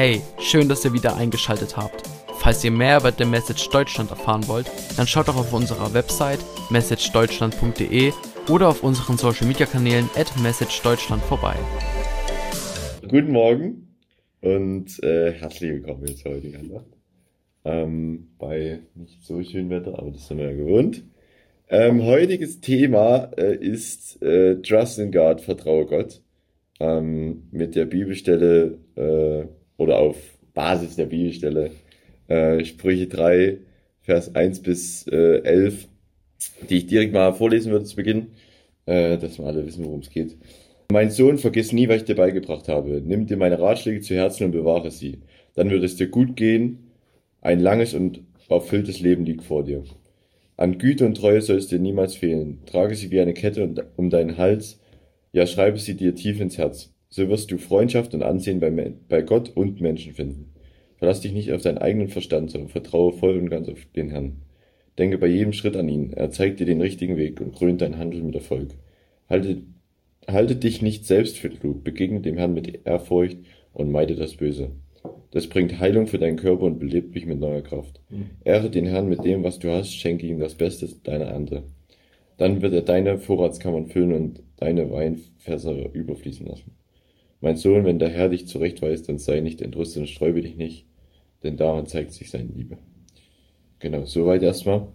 Hey, schön, dass ihr wieder eingeschaltet habt. Falls ihr mehr über The Message Deutschland erfahren wollt, dann schaut doch auf unserer Website messagedeutschland.de oder auf unseren Social Media Kanälen at messagedeutschland vorbei. Guten Morgen und äh, herzlich willkommen jetzt heute Nacht. Ähm, bei nicht so schönem Wetter, aber das sind wir ja gewohnt. Ähm, heutiges Thema äh, ist äh, Trust in God, vertraue Gott. Ähm, mit der Bibelstelle äh, oder auf Basis der Bibelstelle äh, Sprüche 3, Vers 1 bis äh, 11, die ich direkt mal vorlesen würde zu Beginn, äh, dass wir alle wissen, worum es geht. Mein Sohn, vergiss nie, was ich dir beigebracht habe. Nimm dir meine Ratschläge zu Herzen und bewahre sie. Dann wird es dir gut gehen. Ein langes und erfülltes Leben liegt vor dir. An Güte und Treue soll es dir niemals fehlen. Trage sie wie eine Kette um deinen Hals. Ja, schreibe sie dir tief ins Herz. So wirst du Freundschaft und Ansehen bei, bei Gott und Menschen finden. Verlass dich nicht auf deinen eigenen Verstand, sondern vertraue voll und ganz auf den Herrn. Denke bei jedem Schritt an ihn. Er zeigt dir den richtigen Weg und krönt dein Handeln mit Erfolg. Halte, halte dich nicht selbst für klug. Begegne dem Herrn mit Ehrfurcht und meide das Böse. Das bringt Heilung für deinen Körper und belebt dich mit neuer Kraft. Mhm. Ehre den Herrn mit dem, was du hast, schenke ihm das Beste deiner Ernte. Dann wird er deine Vorratskammern füllen und deine Weinfässer überfließen lassen. Mein Sohn, wenn der Herr dich zurechtweist, dann sei nicht entrüstet und sträube dich nicht, denn daran zeigt sich seine Liebe. Genau, soweit erstmal.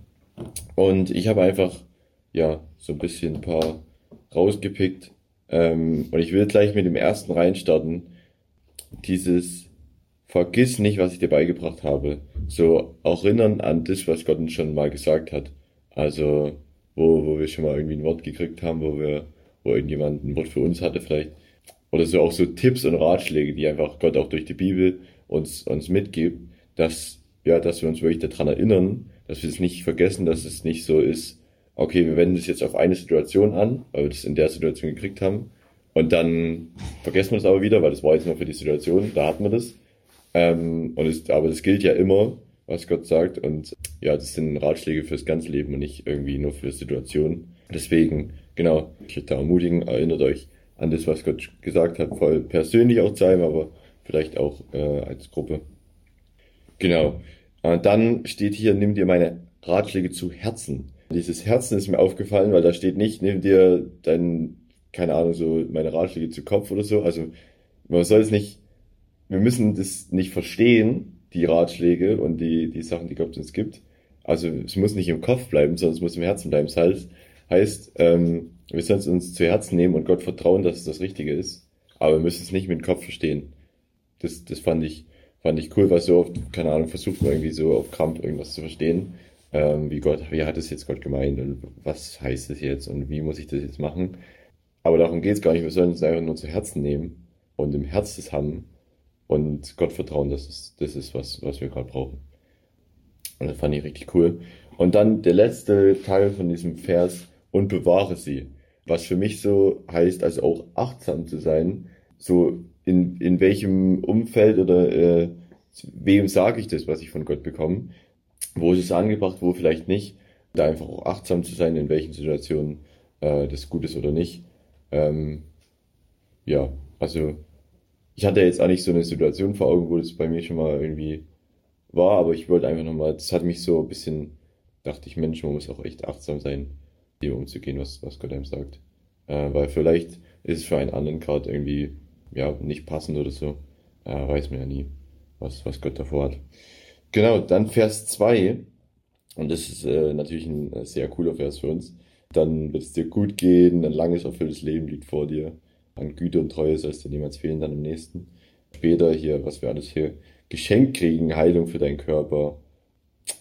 Und ich habe einfach, ja, so ein bisschen ein paar rausgepickt. Ähm, und ich will gleich mit dem ersten reinstarten. Dieses Vergiss nicht, was ich dir beigebracht habe. So erinnern an das, was Gott uns schon mal gesagt hat. Also, wo, wo wir schon mal irgendwie ein Wort gekriegt haben, wo wir, wo irgendjemand ein Wort für uns hatte vielleicht oder so auch so Tipps und Ratschläge, die einfach Gott auch durch die Bibel uns, uns mitgibt, dass, ja, dass wir uns wirklich daran erinnern, dass wir es nicht vergessen, dass es nicht so ist, okay, wir wenden das jetzt auf eine Situation an, weil wir das in der Situation gekriegt haben, und dann vergessen wir es aber wieder, weil das war jetzt nur für die Situation, da hatten wir das. Ähm, und es, aber das gilt ja immer, was Gott sagt, und ja, das sind Ratschläge fürs ganze Leben und nicht irgendwie nur für Situationen. Deswegen, genau, ich möchte da ermutigen, erinnert euch an das, was Gott gesagt hat, voll persönlich auch zu einem, aber vielleicht auch äh, als Gruppe. Genau. Und dann steht hier, nimm dir meine Ratschläge zu Herzen. Dieses Herzen ist mir aufgefallen, weil da steht nicht, nimm dir dein, keine Ahnung, so meine Ratschläge zu Kopf oder so. Also man soll es nicht, wir müssen das nicht verstehen, die Ratschläge und die, die Sachen, die Gott uns gibt. Also es muss nicht im Kopf bleiben, sondern es muss im Herzen bleiben. Das heißt, ähm, wir sollen es uns zu Herzen nehmen und Gott vertrauen, dass es das Richtige ist. Aber wir müssen es nicht mit dem Kopf verstehen. Das, das fand ich, fand ich cool, weil so oft, keine Ahnung, versucht man irgendwie so auf Krampf irgendwas zu verstehen. Ähm, wie Gott, wie hat es jetzt Gott gemeint und was heißt es jetzt und wie muss ich das jetzt machen? Aber darum geht es gar nicht. Wir sollen es einfach nur zu Herzen nehmen und im Herz das haben und Gott vertrauen, dass es das ist, was, was wir gerade brauchen. Und das fand ich richtig cool. Und dann der letzte Teil von diesem Vers, und bewahre sie. Was für mich so heißt, also auch achtsam zu sein, so in, in welchem Umfeld oder äh, wem sage ich das, was ich von Gott bekomme, wo ist es angebracht, wo vielleicht nicht, da einfach auch achtsam zu sein, in welchen Situationen äh, das gut ist oder nicht. Ähm, ja, also ich hatte jetzt auch nicht so eine Situation vor Augen, wo das bei mir schon mal irgendwie war, aber ich wollte einfach nochmal, das hat mich so ein bisschen, dachte ich, Mensch, man muss auch echt achtsam sein dem umzugehen, was, was Gott einem sagt. Äh, weil vielleicht ist es für einen anderen gerade irgendwie ja, nicht passend oder so. Äh, weiß man ja nie, was, was Gott davor hat. Genau, dann Vers 2. Und das ist äh, natürlich ein äh, sehr cooler Vers für uns. Dann wird es dir gut gehen, ein langes, erfülltes Leben liegt vor dir. An Güte und Treue soll es dir niemals fehlen, dann im nächsten. Später hier, was wir alles hier geschenkt kriegen, Heilung für deinen Körper.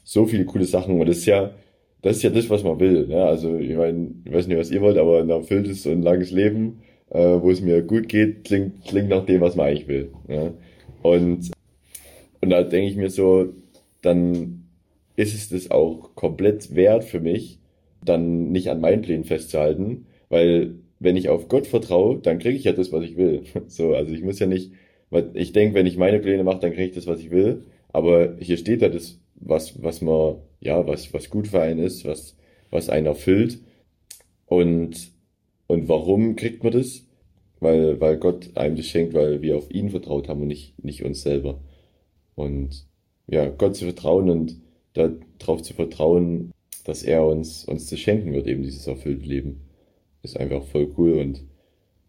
So viele coole Sachen. Und das ist ja, das ist ja das, was man will. Ne? Also ich meine, ich weiß nicht, was ihr wollt, aber ein erfülltes und langes Leben, äh, wo es mir gut geht, klingt, klingt nach dem, was man eigentlich will. Ja? Und, und da denke ich mir so, dann ist es das auch komplett wert für mich, dann nicht an meinen Plänen festzuhalten, weil wenn ich auf Gott vertraue, dann kriege ich ja das, was ich will. So, also ich muss ja nicht, weil ich denke, wenn ich meine Pläne mache, dann kriege ich das, was ich will. Aber hier steht ja das, was, was man ja, was, was gut für einen ist, was, was einen erfüllt. Und, und warum kriegt man das? weil, weil Gott einem das schenkt, weil wir auf ihn vertraut haben und nicht, nicht uns selber. Und ja, Gott zu vertrauen und darauf zu vertrauen, dass er uns, uns das schenken wird, eben dieses erfüllte Leben, ist einfach voll cool und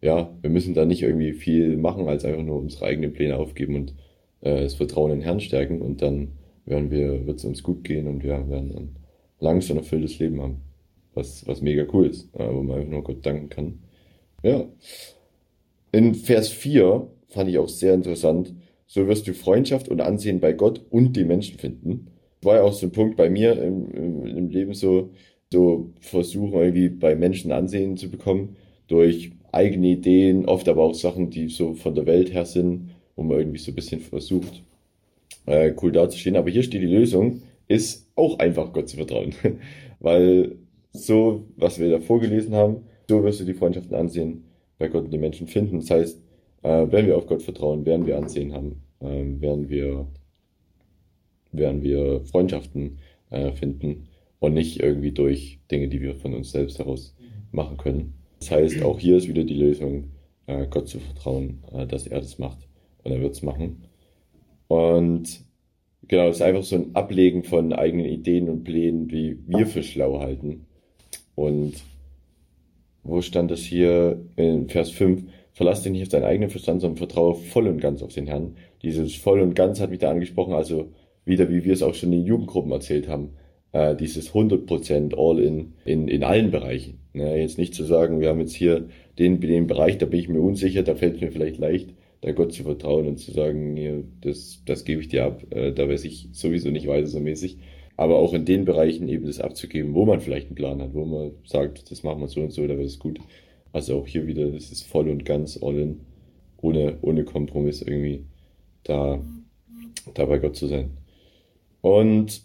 ja, wir müssen da nicht irgendwie viel machen, als einfach nur unsere eigenen Pläne aufgeben und äh, das Vertrauen in den Herrn stärken und dann werden wir, wird es uns gut gehen und wir werden ein langes und erfülltes Leben haben. Was, was mega cool ist, äh, wo man einfach nur Gott danken kann. Ja. In Vers 4 fand ich auch sehr interessant. So wirst du Freundschaft und Ansehen bei Gott und den Menschen finden. War ja auch so ein Punkt bei mir im, im, im Leben so, so versuchen irgendwie bei Menschen Ansehen zu bekommen durch eigene Ideen, oft aber auch Sachen, die so von der Welt her sind, wo man irgendwie so ein bisschen versucht, äh, cool dazustehen. Aber hier steht die Lösung, ist auch einfach Gott zu vertrauen. Weil so, was wir da vorgelesen haben, so wirst du die Freundschaften ansehen, bei Gott und den Menschen finden. Das heißt, äh, wenn wir auf Gott vertrauen, werden wir Ansehen haben, äh, werden wir, werden wir Freundschaften äh, finden und nicht irgendwie durch Dinge, die wir von uns selbst heraus machen können. Das heißt, auch hier ist wieder die Lösung, äh, Gott zu vertrauen, äh, dass er das macht und er wird es machen. Und genau, es ist einfach so ein Ablegen von eigenen Ideen und Plänen, wie wir für schlau halten. Und wo stand das hier in Vers 5? Verlass dich nicht auf deinen eigenen Verstand, sondern vertraue voll und ganz auf den Herrn. Dieses voll und ganz hat mich da angesprochen, also wieder wie wir es auch schon in den Jugendgruppen erzählt haben. Äh, dieses 100% All-in in, in allen Bereichen. Ne? Jetzt nicht zu sagen, wir haben jetzt hier den, den Bereich, da bin ich mir unsicher, da fällt es mir vielleicht leicht, da Gott zu vertrauen und zu sagen, hier, das, das gebe ich dir ab, äh, da weiß ich sowieso nicht weiter so mäßig. Aber auch in den Bereichen eben das abzugeben, wo man vielleicht einen Plan hat, wo man sagt, das machen wir so und so, da wird es gut. Also auch hier wieder, das ist voll und ganz all in, ohne, ohne Kompromiss irgendwie da, da bei Gott zu sein. Und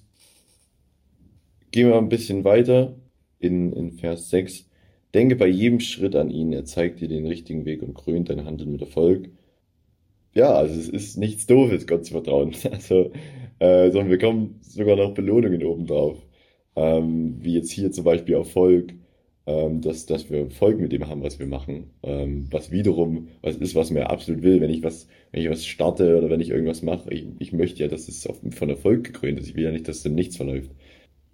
gehen wir ein bisschen weiter in, in Vers 6. Denke bei jedem Schritt an ihn, er zeigt dir den richtigen Weg und krönt dein Handeln mit Erfolg ja, also es ist nichts Doofes, Gott zu vertrauen. Also, äh, sondern wir kommen sogar noch Belohnungen obendrauf. Ähm, wie jetzt hier zum Beispiel Erfolg, ähm, dass, dass wir Erfolg mit dem haben, was wir machen. Ähm, was wiederum was ist, was mir absolut will, wenn ich was, wenn ich was starte oder wenn ich irgendwas mache. Ich, ich möchte ja, dass es auf, von Erfolg gekrönt ist. Ich will ja nicht, dass im Nichts verläuft.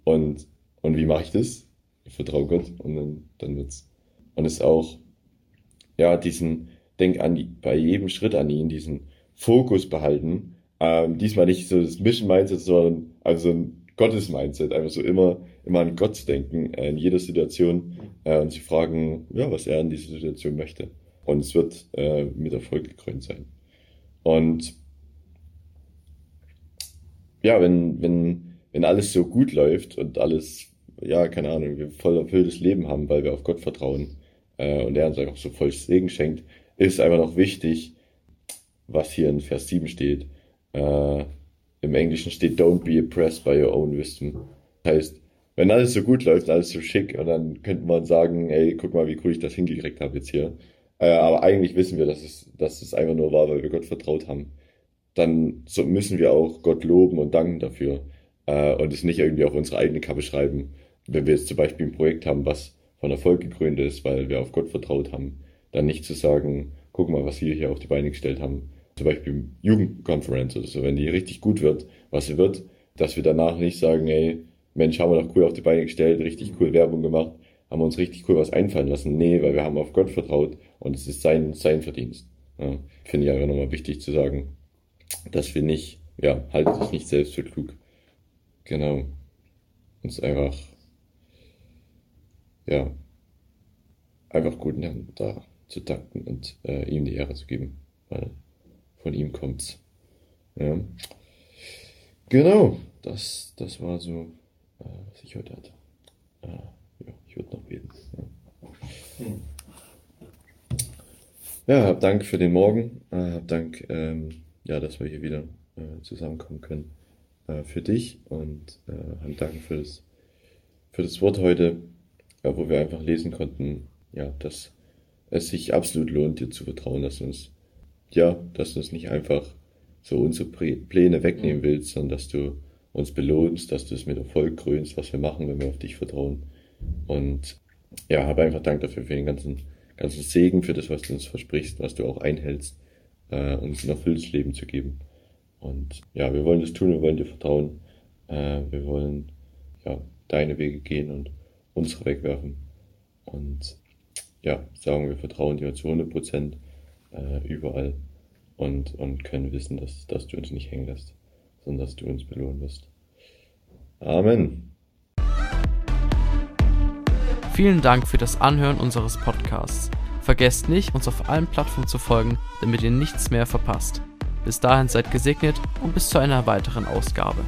Und, und wie mache ich das? Ich vertraue Gott und dann, dann wird's. Und es auch, ja, diesen, denk an die, bei jedem Schritt an ihn diesen Fokus behalten. Ähm, diesmal nicht so das Mission-Mindset, sondern also ein Gottes-Mindset, einfach so immer, immer an Gott denken, äh, in jeder Situation äh, und sich fragen, ja, was er in dieser Situation möchte. Und es wird äh, mit Erfolg gekrönt sein. Und ja, wenn, wenn, wenn alles so gut läuft und alles, ja, keine Ahnung, wir voll erfülltes Leben haben, weil wir auf Gott vertrauen äh, und er uns einfach so voll Segen schenkt, ist einfach noch wichtig, was hier in Vers 7 steht. Äh, Im Englischen steht, don't be impressed by your own wisdom. Das heißt, wenn alles so gut läuft, alles so schick, und dann könnte man sagen, ey, guck mal, wie cool ich das hingekriegt habe jetzt hier. Äh, aber eigentlich wissen wir, dass es, dass es einfach nur war, weil wir Gott vertraut haben. Dann so müssen wir auch Gott loben und danken dafür. Äh, und es nicht irgendwie auf unsere eigene Kappe schreiben. Wenn wir jetzt zum Beispiel ein Projekt haben, was von Erfolg gekrönt ist, weil wir auf Gott vertraut haben, dann nicht zu sagen, guck mal, was wir hier auf die Beine gestellt haben. Zum Beispiel Jugendkonferenz oder so, wenn die richtig gut wird, was sie wird, dass wir danach nicht sagen, ey, Mensch, haben wir doch cool auf die Beine gestellt, richtig cool Werbung gemacht, haben uns richtig cool was einfallen lassen. Nee, weil wir haben auf Gott vertraut und es ist sein, sein Verdienst. Ja, Finde ich einfach nochmal wichtig zu sagen, dass wir nicht, ja, halte dich nicht selbst für klug. Genau. Uns einfach, ja, einfach guten Herrn da zu danken und äh, ihm die Ehre zu geben, weil von ihm kommt's. Ja. Genau, das, das war so, äh, was ich heute hatte. Äh, ja, ich würde noch beten. Ja, ja hab Dank für den Morgen, äh, hab Dank, ähm, ja, dass wir hier wieder äh, zusammenkommen können äh, für dich und hab Dank für das, für das Wort heute, ja, wo wir einfach lesen konnten, ja, dass es sich absolut lohnt, dir zu vertrauen, dass du uns, ja, dass du uns nicht einfach so unsere Pläne wegnehmen mhm. willst, sondern dass du uns belohnst, dass du es mit Erfolg krönst, was wir machen, wenn wir auf dich vertrauen. Und ja, habe einfach Dank dafür für den ganzen ganzen Segen für das, was du uns versprichst, was du auch einhältst, äh, uns ein erfülltes Leben zu geben. Und ja, wir wollen das tun, wir wollen dir vertrauen, äh, wir wollen ja deine Wege gehen und unsere wegwerfen. Und ja, sagen wir vertrauen dir zu 100 Prozent äh, überall und, und können wissen, dass, dass du uns nicht hängen lässt, sondern dass du uns belohnen wirst. Amen. Vielen Dank für das Anhören unseres Podcasts. Vergesst nicht, uns auf allen Plattformen zu folgen, damit ihr nichts mehr verpasst. Bis dahin seid gesegnet und bis zu einer weiteren Ausgabe.